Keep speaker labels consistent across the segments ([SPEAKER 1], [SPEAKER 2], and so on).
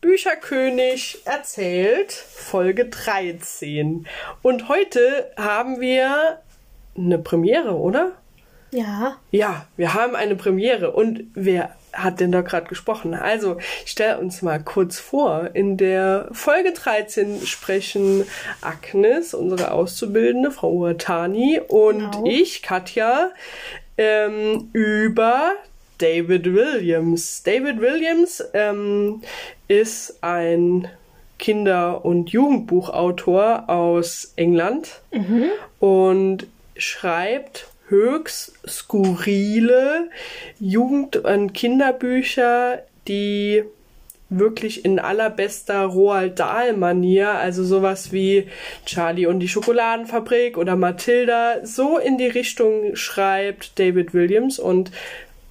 [SPEAKER 1] Bücherkönig erzählt, Folge 13. Und heute haben wir eine Premiere, oder?
[SPEAKER 2] Ja.
[SPEAKER 1] Ja, wir haben eine Premiere. Und wer hat denn da gerade gesprochen? Also, ich stelle uns mal kurz vor. In der Folge 13 sprechen Agnes, unsere Auszubildende, Frau Uatani und
[SPEAKER 2] Genau.
[SPEAKER 1] ich, Katja, ähm, über David Williams. David Williams ähm, ist ein Kinder- und Jugendbuchautor aus England und schreibt höchst skurrile Jugend- und Kinderbücher, die wirklich in allerbester Roald Dahl-Manier, also sowas wie Charlie und die Schokoladenfabrik oder Matilda, so in die Richtung schreibt David Williams und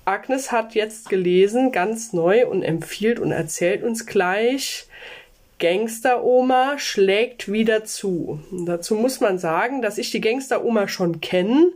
[SPEAKER 1] Agnes hat jetzt gelesen, ganz neu und empfiehlt und erzählt uns gleich, Gangsteroma schlägt wieder zu. Dazu muss man sagen, dass ich die Gangsteroma schon kenne,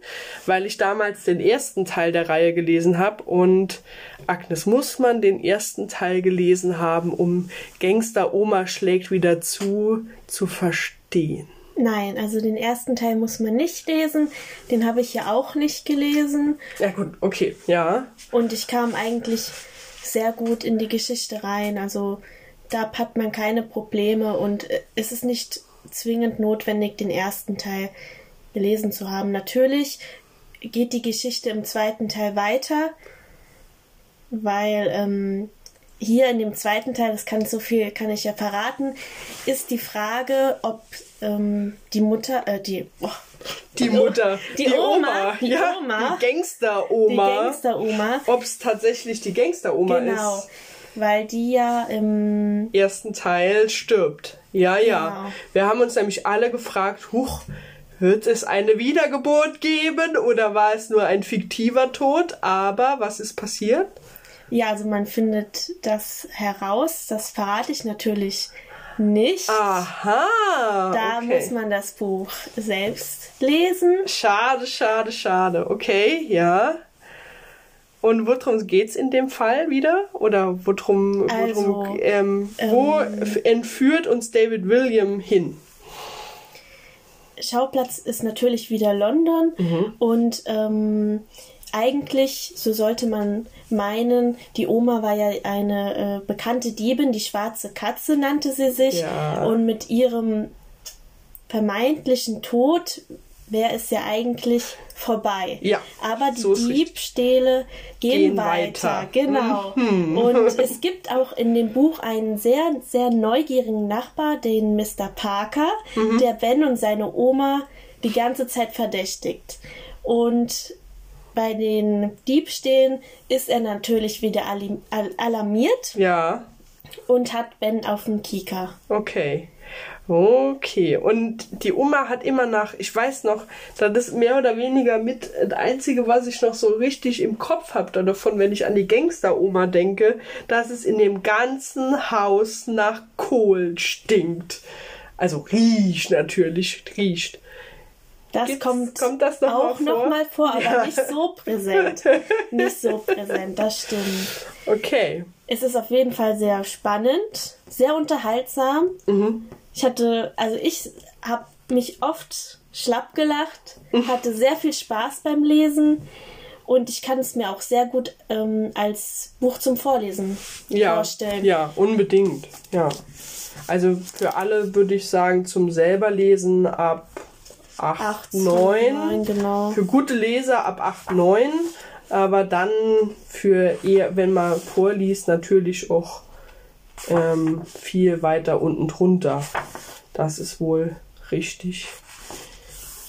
[SPEAKER 1] weil ich damals den ersten Teil der Reihe gelesen habe und Agnes muss man den ersten Teil gelesen haben, um Gangsteroma schlägt wieder zu zu verstehen.
[SPEAKER 2] Nein, also den ersten Teil muss man nicht lesen. Den habe ich ja auch nicht gelesen.
[SPEAKER 1] Ja gut, okay, ja.
[SPEAKER 2] Und ich kam eigentlich sehr gut in die Geschichte rein. Also da hat man keine Probleme und äh, es ist nicht zwingend notwendig, den ersten Teil gelesen zu haben. Natürlich geht die Geschichte im zweiten Teil weiter, weil ähm, hier in dem zweiten Teil, das kann so viel kann ich ja verraten, ist die Frage, ob ähm, die Mutter, äh, die, oh,
[SPEAKER 1] Die Mutter,
[SPEAKER 2] die Oma, die
[SPEAKER 1] ja,
[SPEAKER 2] Oma.
[SPEAKER 1] die
[SPEAKER 2] die
[SPEAKER 1] Gangsteroma.
[SPEAKER 2] Gangsteroma,
[SPEAKER 1] Ob es tatsächlich die Gangsteroma
[SPEAKER 2] genau,
[SPEAKER 1] ist.
[SPEAKER 2] weil die ja im
[SPEAKER 1] ersten Teil stirbt. Ja, ja.
[SPEAKER 2] Genau.
[SPEAKER 1] Wir haben uns nämlich alle gefragt, huch, wird es eine Wiedergeburt geben oder war es nur ein fiktiver Tod? Aber was ist passiert?
[SPEAKER 2] Ja, also man findet das heraus. Das verrate ich natürlich nicht.
[SPEAKER 1] Aha.
[SPEAKER 2] da
[SPEAKER 1] okay.
[SPEAKER 2] muss man das Buch selbst lesen.
[SPEAKER 1] Schade, schade, schade. Okay, ja. Und worum geht's in dem Fall wieder? Oder worum, worum
[SPEAKER 2] Also,
[SPEAKER 1] ähm, wo f- entführt uns David William hin?
[SPEAKER 2] Schauplatz ist natürlich wieder London und ähm, eigentlich, so sollte man meinen, die Oma war ja eine äh, bekannte Diebin, die schwarze Katze nannte sie sich
[SPEAKER 1] Ja.
[SPEAKER 2] und mit ihrem vermeintlichen Tod wäre es ja eigentlich vorbei.
[SPEAKER 1] Ja,
[SPEAKER 2] Aber die
[SPEAKER 1] so.
[SPEAKER 2] Diebstähle gehen,
[SPEAKER 1] Gehen
[SPEAKER 2] weiter.
[SPEAKER 1] weiter. Mhm.
[SPEAKER 2] Genau. Und es gibt auch in dem Buch einen sehr, sehr neugierigen Nachbar, den Mr. Parker,
[SPEAKER 1] Mhm.
[SPEAKER 2] der Ben und seine Oma die ganze Zeit verdächtigt. Und bei den Diebstählen ist er natürlich wieder alarmiert
[SPEAKER 1] Ja,
[SPEAKER 2] und hat Ben auf dem Kieker.
[SPEAKER 1] okay. Okay, und die Oma hat immer nach, ich weiß noch, das ist mehr oder weniger mit das Einzige, was ich noch so richtig im Kopf habe davon, wenn ich an die Gangster-Oma denke, dass es in dem ganzen Haus nach Kohl stinkt. Also riecht natürlich, riecht.
[SPEAKER 2] Das
[SPEAKER 1] Gibt's-
[SPEAKER 2] kommt,
[SPEAKER 1] kommt das noch
[SPEAKER 2] auch
[SPEAKER 1] mal vor?
[SPEAKER 2] noch mal vor, aber
[SPEAKER 1] Ja.
[SPEAKER 2] nicht so präsent. nicht so präsent, das stimmt.
[SPEAKER 1] Okay.
[SPEAKER 2] Es ist auf jeden Fall sehr spannend, sehr unterhaltsam.
[SPEAKER 1] Mhm.
[SPEAKER 2] Ich hatte, also ich habe mich oft schlapp gelacht,
[SPEAKER 1] Mhm.
[SPEAKER 2] hatte sehr viel Spaß beim Lesen und ich kann es mir auch sehr gut ähm, als Buch zum Vorlesen
[SPEAKER 1] Ja,
[SPEAKER 2] vorstellen.
[SPEAKER 1] ja, unbedingt. Ja. Also für alle würde ich sagen, zum selber lesen ab 8,
[SPEAKER 2] Acht,
[SPEAKER 1] 9.
[SPEAKER 2] neun, genau.
[SPEAKER 1] Für gute Leser ab 8, 9. Aber dann für eher, wenn man vorliest, natürlich auch ähm, viel weiter unten drunter. Das ist wohl richtig.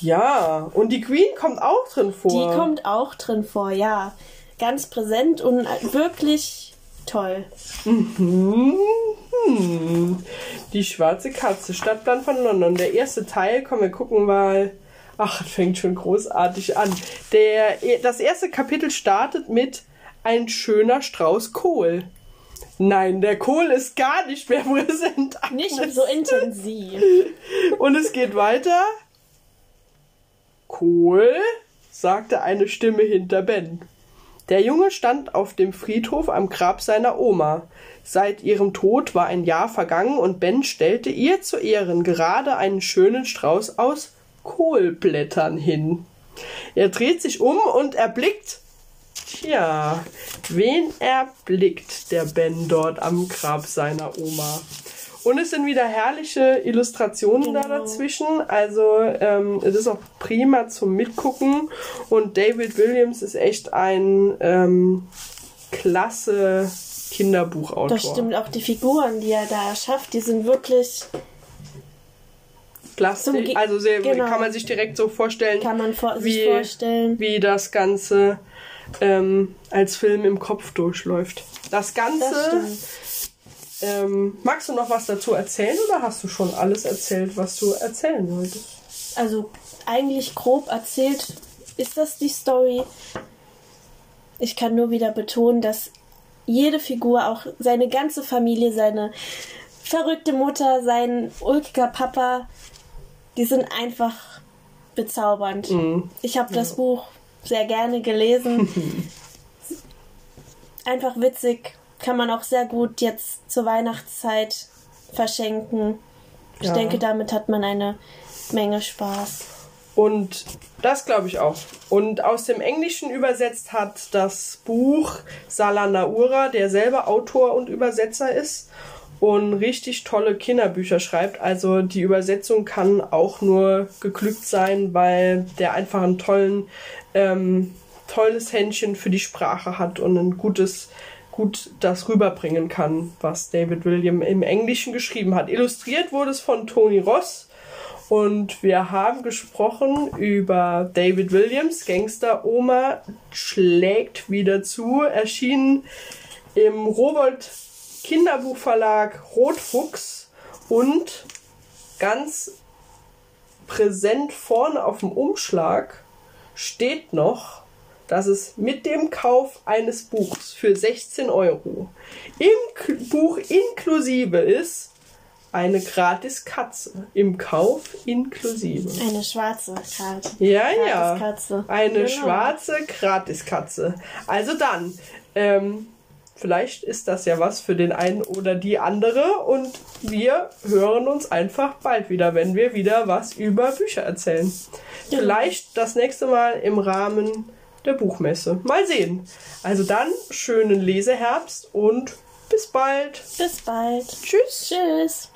[SPEAKER 1] Ja, und die Queen kommt auch drin vor.
[SPEAKER 2] Die kommt auch drin vor, ja. Ganz präsent und wirklich toll.
[SPEAKER 1] Mhm. Die schwarze Katze, Stadtplan von London. Der erste Teil, komm, wir gucken mal. Ach, fängt schon großartig an. Der, das erste Kapitel startet mit ein schöner Strauß Kohl. Nein, der Kohl ist gar nicht mehr präsent.
[SPEAKER 2] Nicht
[SPEAKER 1] Agnes.
[SPEAKER 2] so intensiv.
[SPEAKER 1] Und es geht weiter. Kohl, sagte eine Stimme hinter Ben. Der Junge stand auf dem Friedhof am Grab seiner Oma. Seit ihrem Tod war ein Jahr vergangen und Ben stellte ihr zu Ehren gerade einen schönen Strauß aus Kohlblättern hin. Er dreht sich um und erblickt. Tja, wen erblickt der Ben dort am Grab seiner Oma? Und es sind wieder herrliche Illustrationen da
[SPEAKER 2] Genau.
[SPEAKER 1] dazwischen. Also ähm, es ist auch prima zum Mitgucken. Und David Williams ist echt ein ähm, klasse Kinderbuchautor.
[SPEAKER 2] Das stimmt auch die Figuren, die er da erschafft, die sind wirklich,
[SPEAKER 1] Plastik. Also sehr,
[SPEAKER 2] genau.
[SPEAKER 1] kann man sich direkt so vorstellen,
[SPEAKER 2] kann man vor, sich
[SPEAKER 1] Wie-
[SPEAKER 2] vorstellen.
[SPEAKER 1] wie das Ganze ähm, als Film im Kopf durchläuft. Das Ganze.
[SPEAKER 2] Das.
[SPEAKER 1] Ähm, magst du noch was dazu erzählen oder hast du schon alles erzählt, was du erzählen wolltest?
[SPEAKER 2] Also eigentlich grob erzählt ist das die Story. Ich kann nur wieder betonen, dass jede Figur, auch seine ganze Familie, seine verrückte Mutter, sein ulkiger Papa, die sind einfach bezaubernd. Ich habe das Buch sehr gerne gelesen. einfach witzig, kann man auch sehr gut jetzt zur Weihnachtszeit verschenken. Ich
[SPEAKER 1] Ja.
[SPEAKER 2] denke, damit hat man eine Menge Spaß.
[SPEAKER 1] Und das glaube ich auch. Und aus dem Englischen übersetzt hat das Buch Sala Naura, der selber Autor und Übersetzer ist und richtig tolle Kinderbücher schreibt. Also die Übersetzung kann auch nur geglückt sein, weil der einfach einen tollen, ähm, tolles Händchen für die Sprache hat und ein gutes gut das rüberbringen kann, was David William im Englischen geschrieben hat. Illustriert wurde es von Tony Ross und wir haben gesprochen über David Williams, Gangster Oma schlägt wieder zu, erschienen im Rowold Kinderbuchverlag Rotfuchs und ganz präsent vorne auf dem Umschlag steht noch, dass es mit dem Kauf eines Buchs für 16 Euro im Buch inklusive ist eine gratis Katze. Im Kauf inklusive.
[SPEAKER 2] Eine schwarze Karte.
[SPEAKER 1] Ja, ja.
[SPEAKER 2] Gratiskatze.
[SPEAKER 1] Eine
[SPEAKER 2] Genau.
[SPEAKER 1] schwarze Gratiskatze. Also dann, ähm, vielleicht ist das ja was für den einen oder die andere und wir hören uns einfach bald wieder, wenn wir wieder was über Bücher erzählen.
[SPEAKER 2] Genau.
[SPEAKER 1] Vielleicht das nächste Mal im Rahmen der Buchmesse. Mal sehen. Also dann, schönen Leseherbst und bis bald.
[SPEAKER 2] Bis bald.
[SPEAKER 1] Tschüss.
[SPEAKER 2] Tschüss.